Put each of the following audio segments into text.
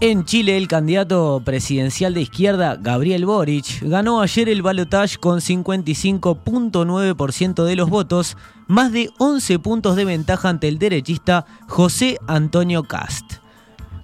En Chile, el candidato presidencial de izquierda, Gabriel Boric, ganó ayer el balotaje con 55.9% de los votos, más de 11 puntos de ventaja ante el derechista José Antonio Cast.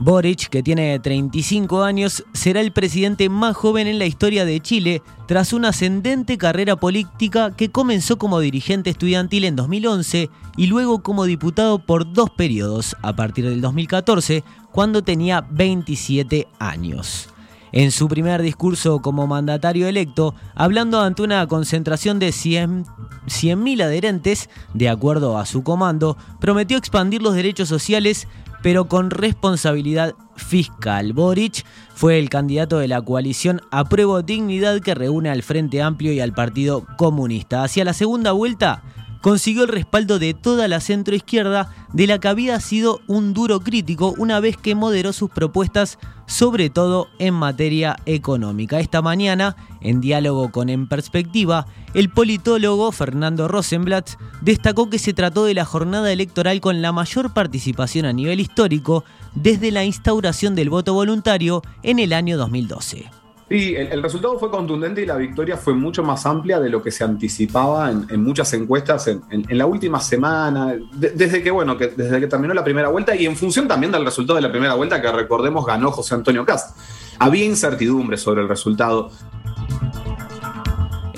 Boric, que tiene 35 años, será el presidente más joven en la historia de Chile tras una ascendente carrera política que comenzó como dirigente estudiantil en 2011 y luego como diputado por dos periodos, a partir del 2014, cuando tenía 27 años. En su primer discurso como mandatario electo, hablando ante una concentración de 100.000 adherentes, de acuerdo a su comando, prometió expandir los derechos sociales pero con responsabilidad fiscal. Boric fue el candidato de la coalición Apruebo Dignidad que reúne al Frente Amplio y al Partido Comunista. Hacia la segunda vuelta, consiguió el respaldo de toda la centroizquierda, de la que había sido un duro crítico una vez que moderó sus propuestas, sobre todo en materia económica. Esta mañana, en diálogo con En Perspectiva, el politólogo Fernando Rosenblatt destacó que se trató de la jornada electoral con la mayor participación a nivel histórico desde la instauración del voto voluntario en el año 2012. Sí, el, resultado fue contundente y la victoria fue mucho más amplia de lo que se anticipaba en, muchas encuestas en, la última semana, desde que bueno, que, desde que terminó la primera vuelta y en función también del resultado de la primera vuelta que recordemos ganó José Antonio Cast. Había incertidumbre sobre el resultado.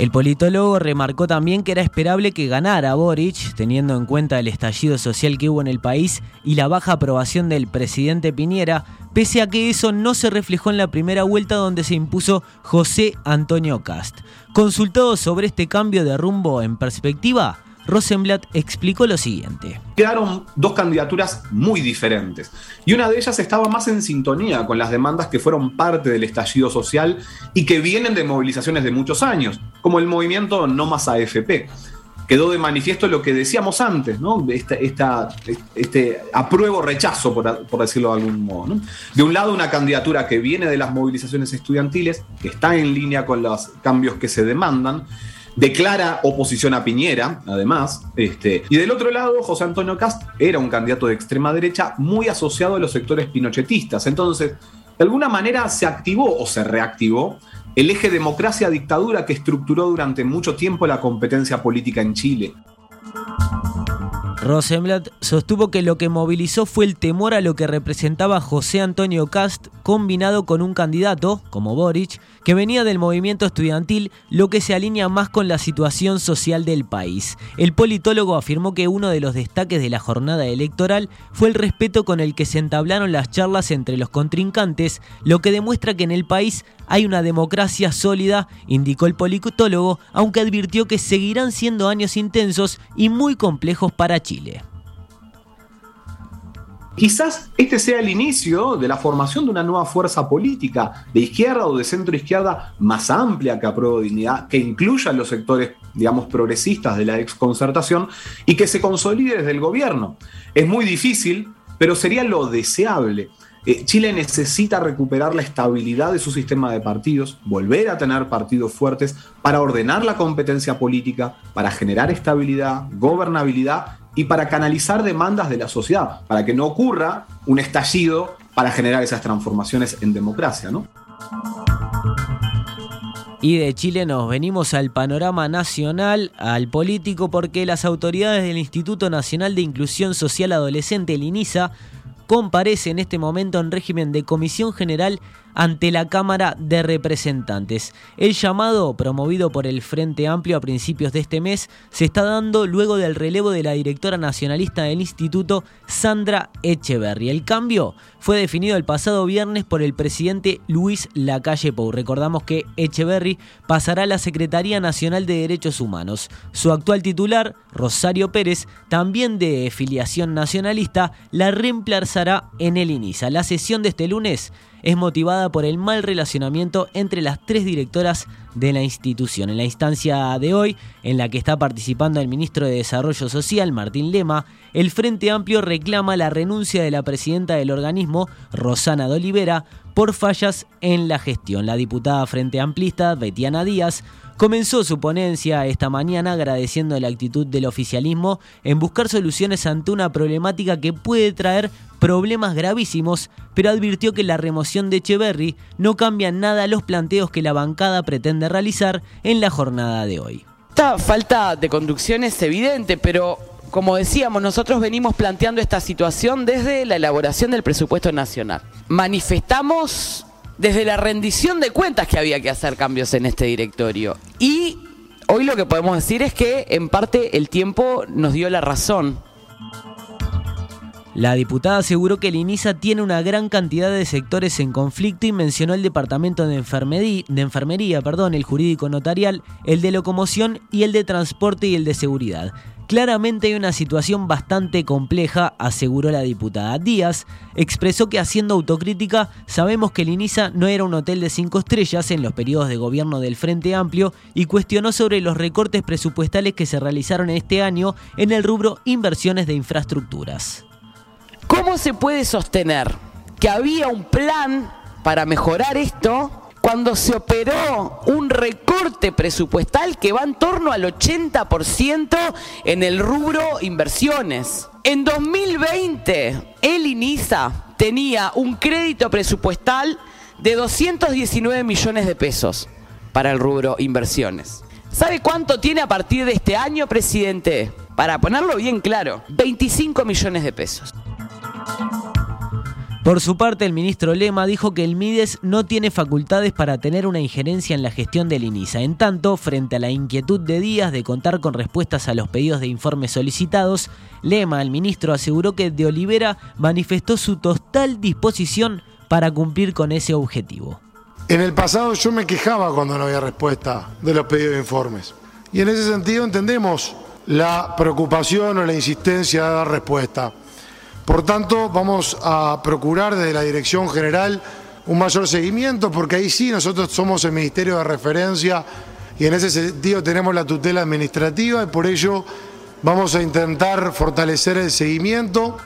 El politólogo remarcó también que era esperable que ganara Boric, teniendo en cuenta el estallido social que hubo en el país y la baja aprobación del presidente Piñera, pese a que eso no se reflejó en la primera vuelta donde se impuso José Antonio Cast. Consultado sobre este cambio de rumbo en perspectiva, Rosenblatt explicó lo siguiente. Quedaron dos candidaturas muy diferentes y una de ellas estaba más en sintonía con las demandas que fueron parte del estallido social y que vienen de movilizaciones de muchos años, como el movimiento No Más AFP. Quedó de manifiesto lo que decíamos antes, ¿no? este apruebo rechazo, por, decirlo de algún modo. De un lado, una candidatura que viene de las movilizaciones estudiantiles, que está en línea con los cambios que se demandan, declara oposición a Piñera, además. Este, y del otro lado, José Antonio Cast era un candidato de extrema derecha muy asociado a los sectores pinochetistas. Entonces, de alguna manera se activó o se reactivó el eje democracia-dictadura que estructuró durante mucho tiempo la competencia política en Chile. Rosenblatt sostuvo que lo que movilizó fue el temor a lo que representaba José Antonio Cast combinado con un candidato, como Boric, que venía del movimiento estudiantil, lo que se alinea más con la situación social del país. El politólogo afirmó que uno de los destaques de la jornada electoral fue el respeto con el que se entablaron las charlas entre los contrincantes, lo que demuestra que en el país hay una democracia sólida, indicó el politólogo, aunque advirtió que seguirán siendo años intensos y muy complejos para Chile. Quizás este sea el inicio de la formación de una nueva fuerza política de izquierda o de centro izquierda más amplia que apruebo dignidad, que incluya los sectores, digamos, progresistas de la exconcertación y que se consolide desde el gobierno. Es muy difícil, pero sería lo deseable. Eh, Chile necesita recuperar la estabilidad de su sistema de partidos, volver a tener partidos fuertes para ordenar la competencia política, para generar estabilidad, gobernabilidad y para canalizar demandas de la sociedad, para que no ocurra un estallido para generar esas transformaciones en democracia, ¿no? Y de Chile nos venimos al panorama nacional, al político, porque las autoridades del Instituto Nacional de Inclusión Social Adolescente, el INISA, comparece en este momento en régimen de comisión general ante la Cámara de Representantes. El llamado, promovido por el Frente Amplio a principios de este mes, se está dando luego del relevo de la directora nacionalista del instituto, Sandra Echeverry. El cambio fue definido el pasado viernes por el presidente Luis Lacalle Pou. Recordamos que Echeverry pasará a la Secretaría Nacional de Derechos Humanos. Su actual titular, Rosario Pérez, también de filiación nacionalista, la reemplazará en el INISA. La sesión de este lunes es motivada por el mal relacionamiento entre las tres directoras de la institución. En la instancia de hoy, en la que está participando el ministro de Desarrollo Social, Martín Lema, el Frente Amplio reclama la renuncia de la presidenta del organismo, Rosana de Olivera, por fallas en la gestión. La diputada Frente Amplista, Betiana Díaz, comenzó su ponencia esta mañana agradeciendo la actitud del oficialismo en buscar soluciones ante una problemática que puede traer problemas gravísimos, pero advirtió que la remoción de Echeverry no cambia nada los planteos que la bancada pretende realizar en la jornada de hoy. Esta falta de conducción es evidente, pero como decíamos, nosotros venimos planteando esta situación desde la elaboración del presupuesto nacional. Manifestamos desde la rendición de cuentas que había que hacer cambios en este directorio. Y hoy lo que podemos decir es que en parte el tiempo nos dio la razón. La diputada aseguró que el INISA tiene una gran cantidad de sectores en conflicto y mencionó el departamento de enfermería, perdón, el jurídico notarial, el de locomoción y el de transporte y el de seguridad. Claramente hay una situación bastante compleja, aseguró la diputada Díaz. Expresó que haciendo autocrítica, sabemos que el INISA no era un hotel de cinco estrellas en los periodos de gobierno del Frente Amplio y cuestionó sobre los recortes presupuestales que se realizaron este año en el rubro inversiones de infraestructuras. ¿Cómo se puede sostener que había un plan para mejorar esto cuando se operó un recorte presupuestal que va en torno al 80% en el rubro inversiones. En 2020, el INISA tenía un crédito presupuestal de 219 millones de pesos para el rubro inversiones. ¿Sabe cuánto tiene a partir de este año, presidente? Para ponerlo bien claro, 25 millones de pesos. Por su parte, el ministro Lema dijo que el Mides no tiene facultades para tener una injerencia en la gestión del INISA. En tanto, frente a la inquietud de Díaz de contar con respuestas a los pedidos de informes solicitados, Lema, el ministro, aseguró que de Olivera manifestó su total disposición para cumplir con ese objetivo. En el pasado yo me quejaba cuando no había respuesta de los pedidos de informes. Y en ese sentido entendemos la preocupación o la insistencia de dar respuesta. Por tanto, vamos a procurar desde la Dirección General un mayor seguimiento, porque ahí sí nosotros somos el Ministerio de Referencia y en ese sentido tenemos la tutela administrativa y por ello vamos a intentar fortalecer el seguimiento.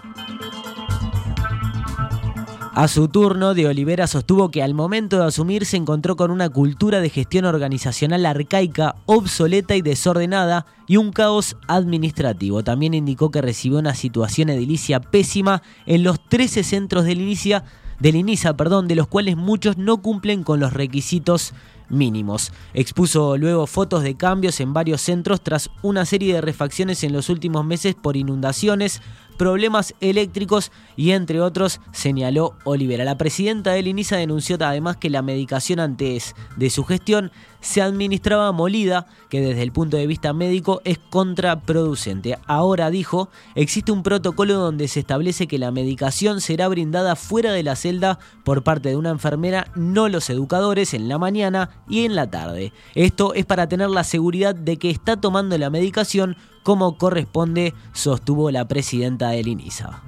A su turno, de Olivera sostuvo que al momento de asumir se encontró con una cultura de gestión organizacional arcaica, obsoleta y desordenada y un caos administrativo. También indicó que recibió una situación edilicia pésima en los 13 centros del INISA, del INISA perdón, de los cuales muchos no cumplen con los requisitos mínimos. Expuso luego fotos de cambios en varios centros tras una serie de refacciones en los últimos meses por inundaciones, problemas eléctricos y entre otros señaló Olivera. La presidenta del INISA denunció además que la medicación antes de su gestión se administraba molida, que desde el punto de vista médico es contraproducente. Ahora dijo, existe un protocolo donde se establece que la medicación será brindada fuera de la celda por parte de una enfermera, no los educadores, en la mañana y en la tarde. Esto es para tener la seguridad de que está tomando la medicación como corresponde, sostuvo la presidenta del INISA.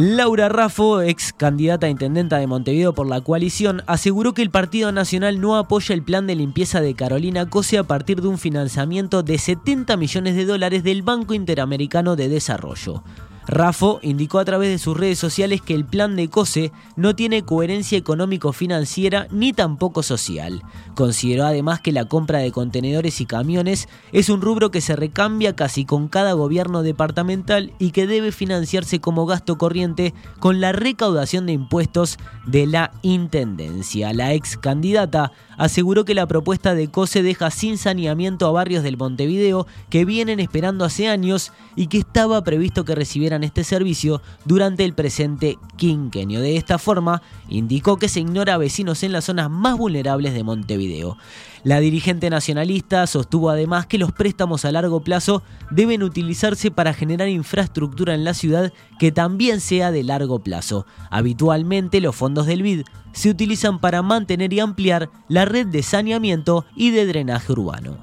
Laura Raffo, ex candidata a intendenta de Montevideo por la coalición, aseguró que el Partido Nacional no apoya el plan de limpieza de Carolina Cose a partir de un financiamiento de 70 millones de dólares del Banco Interamericano de Desarrollo. Rafo indicó a través de sus redes sociales que el plan de COSE no tiene coherencia económico-financiera ni tampoco social. Consideró además que la compra de contenedores y camiones es un rubro que se recambia casi con cada gobierno departamental y que debe financiarse como gasto corriente con la recaudación de impuestos de la Intendencia. La ex candidata aseguró que la propuesta de COSE deja sin saneamiento a barrios del Montevideo que vienen esperando hace años y que estaba previsto que recibieran este servicio durante el presente quinquenio. De esta forma, indicó que se ignora a vecinos en las zonas más vulnerables de Montevideo. La dirigente nacionalista sostuvo además que los préstamos a largo plazo deben utilizarse para generar infraestructura en la ciudad que también sea de largo plazo. Habitualmente los fondos del BID se utilizan para mantener y ampliar la red de saneamiento y de drenaje urbano.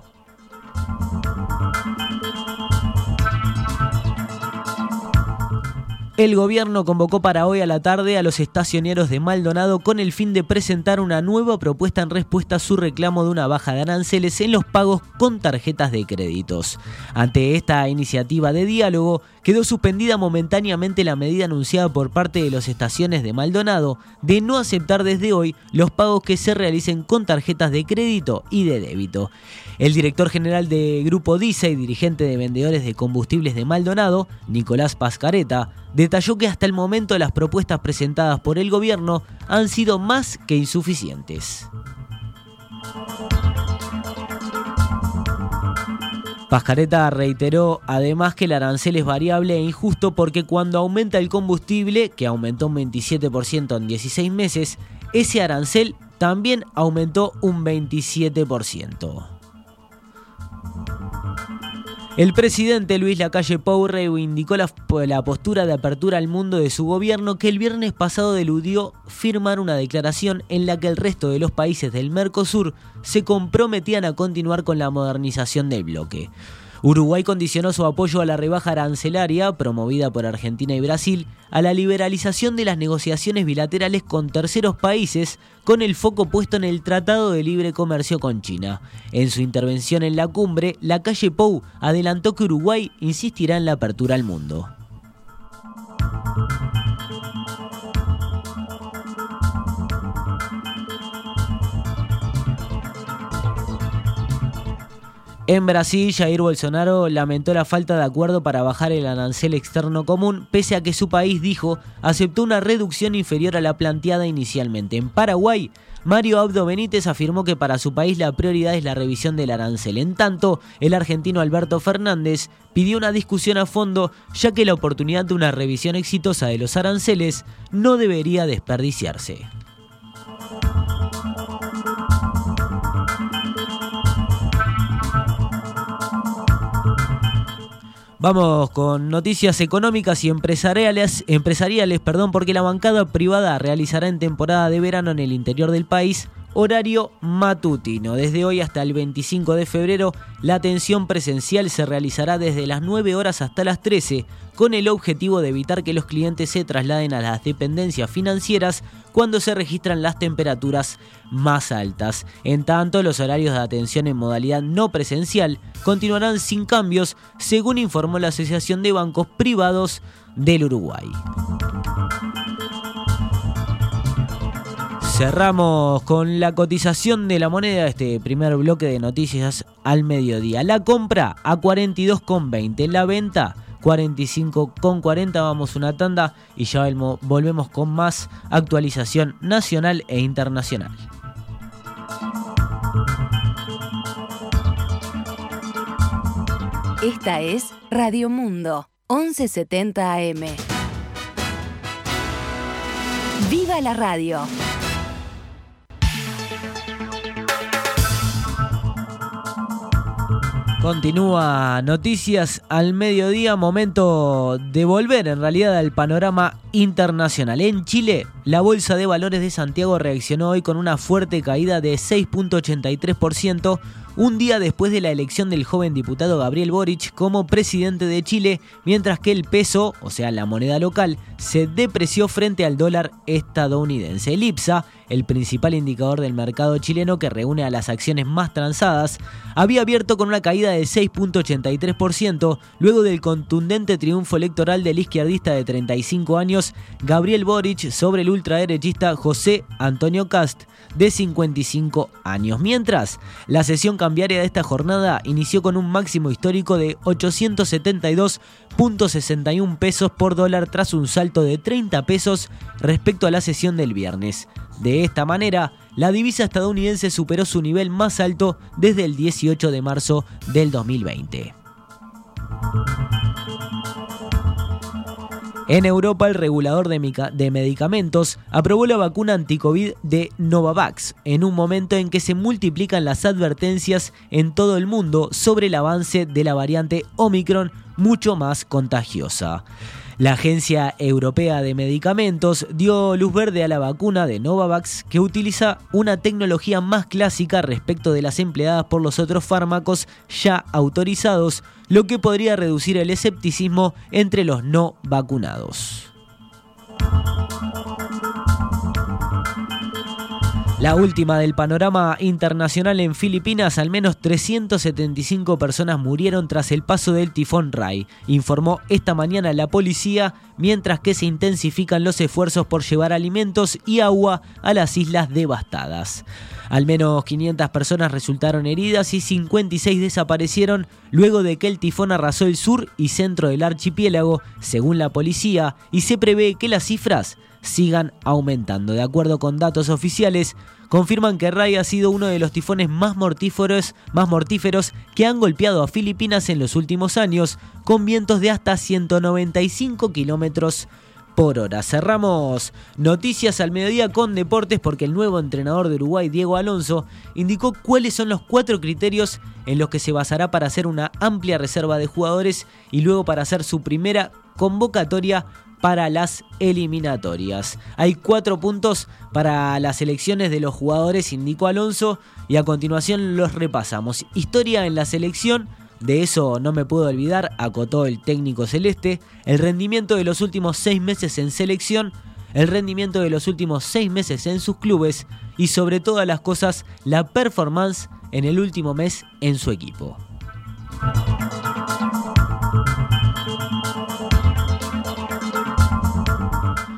El gobierno convocó para hoy a la tarde a los estacioneros de Maldonado con el fin de presentar una nueva propuesta en respuesta a su reclamo de una baja de aranceles en los pagos con tarjetas de créditos. Ante esta iniciativa de diálogo, quedó suspendida momentáneamente la medida anunciada por parte de los estaciones de Maldonado de no aceptar desde hoy los pagos que se realicen con tarjetas de crédito y de débito. El director general de Grupo DISA y dirigente de vendedores de combustibles de Maldonado, Nicolás Pascareta, detalló que hasta el momento las propuestas presentadas por el gobierno han sido más que insuficientes. Pascareta reiteró además que el arancel es variable e injusto porque cuando aumenta el combustible, que aumentó un 27% en 16 meses, ese arancel también aumentó un 27%. El presidente Luis Lacalle Pou reivindicó la, la, postura de apertura al mundo de su gobierno que el viernes pasado eludió firmar una declaración en la que el resto de los países del Mercosur se comprometían a continuar con la modernización del bloque. Uruguay condicionó su apoyo a la rebaja arancelaria, promovida por Argentina y Brasil, a la liberalización de las negociaciones bilaterales con terceros países, con el foco puesto en el Tratado de Libre Comercio con China. En su intervención en la cumbre, la calle Pou adelantó que Uruguay insistirá en la apertura al mundo. En Brasil, Jair Bolsonaro lamentó la falta de acuerdo para bajar el arancel externo común, pese a que su país dijo aceptó una reducción inferior a la planteada inicialmente. En Paraguay, Mario Abdo Benítez afirmó que para su país la prioridad es la revisión del arancel. En tanto, el argentino Alberto Fernández pidió una discusión a fondo, ya que la oportunidad de una revisión exitosa de los aranceles no debería desperdiciarse. Vamos con noticias económicas y empresariales, empresariales perdón, porque la bancada privada realizará en temporada de verano en el interior del país horario matutino. Desde hoy hasta el 25 de febrero, la atención presencial se realizará desde las 9 horas hasta las 13, con el objetivo de evitar que los clientes se trasladen a las dependencias financieras cuando se registran las temperaturas más altas. En tanto, los horarios de atención en modalidad no presencial continuarán sin cambios, según informó la Asociación de Bancos Privados del Uruguay. Cerramos con la cotización de la moneda, este primer bloque de noticias al mediodía. La compra a 42,20, la venta 45,40. Vamos una tanda y ya volvemos con más actualización nacional e internacional. Esta es Radio Mundo, 1170 AM. ¡Viva la radio! Continúa Noticias al mediodía, momento de volver en realidad al panorama internacional. En Chile, la Bolsa de Valores de Santiago reaccionó hoy con una fuerte caída de 6.83%, un día después de la elección del joven diputado Gabriel Boric como presidente de Chile, mientras que el peso, o sea la moneda local, se depreció frente al dólar estadounidense. El IPSA, el principal indicador del mercado chileno que reúne a las acciones más transadas, había abierto con una caída de 6.83% luego del contundente triunfo electoral del izquierdista de 35 años Gabriel Boric sobre el ultraderechista José Antonio Cast de 55 años. Mientras, la sesión cambiaria de esta jornada inició con un máximo histórico de 872.61 pesos por dólar tras un salto de 30 pesos respecto a la sesión del viernes. De esta manera, la divisa estadounidense superó su nivel más alto desde el 18 de marzo del 2020. En Europa, el regulador de, medicamentos aprobó la vacuna anticovid de Novavax, en un momento en que se multiplican las advertencias en todo el mundo sobre el avance de la variante Omicron mucho más contagiosa. La Agencia Europea de Medicamentos dio luz verde a la vacuna de Novavax que utiliza una tecnología más clásica respecto de las empleadas por los otros fármacos ya autorizados, lo que podría reducir el escepticismo entre los no vacunados. La última del panorama internacional en Filipinas, al menos 375 personas murieron tras el paso del tifón Rai, informó esta mañana la policía, mientras que se intensifican los esfuerzos por llevar alimentos y agua a las islas devastadas. Al menos 500 personas resultaron heridas y 56 desaparecieron luego de que el tifón arrasó el sur y centro del archipiélago, según la policía, y se prevé que las cifras sigan aumentando. De acuerdo con datos oficiales, confirman que Ray ha sido uno de los tifones más mortíferos, más mortíferos que han golpeado a Filipinas en los últimos años, con vientos de hasta 195 kilómetros por hora. Cerramos noticias al mediodía con deportes porque el nuevo entrenador de Uruguay, Diego Alonso, indicó cuáles son los cuatro criterios en los que se basará para hacer una amplia reserva de jugadores y luego para hacer su primera convocatoria para las eliminatorias. Hay cuatro puntos para las elecciones de los jugadores, indicó Alonso, y a continuación los repasamos. Historia en la selección. De eso no me puedo olvidar, acotó el técnico celeste, el rendimiento de los últimos seis meses en selección, el rendimiento de los últimos seis meses en sus clubes y sobre todas las cosas la performance en el último mes en su equipo.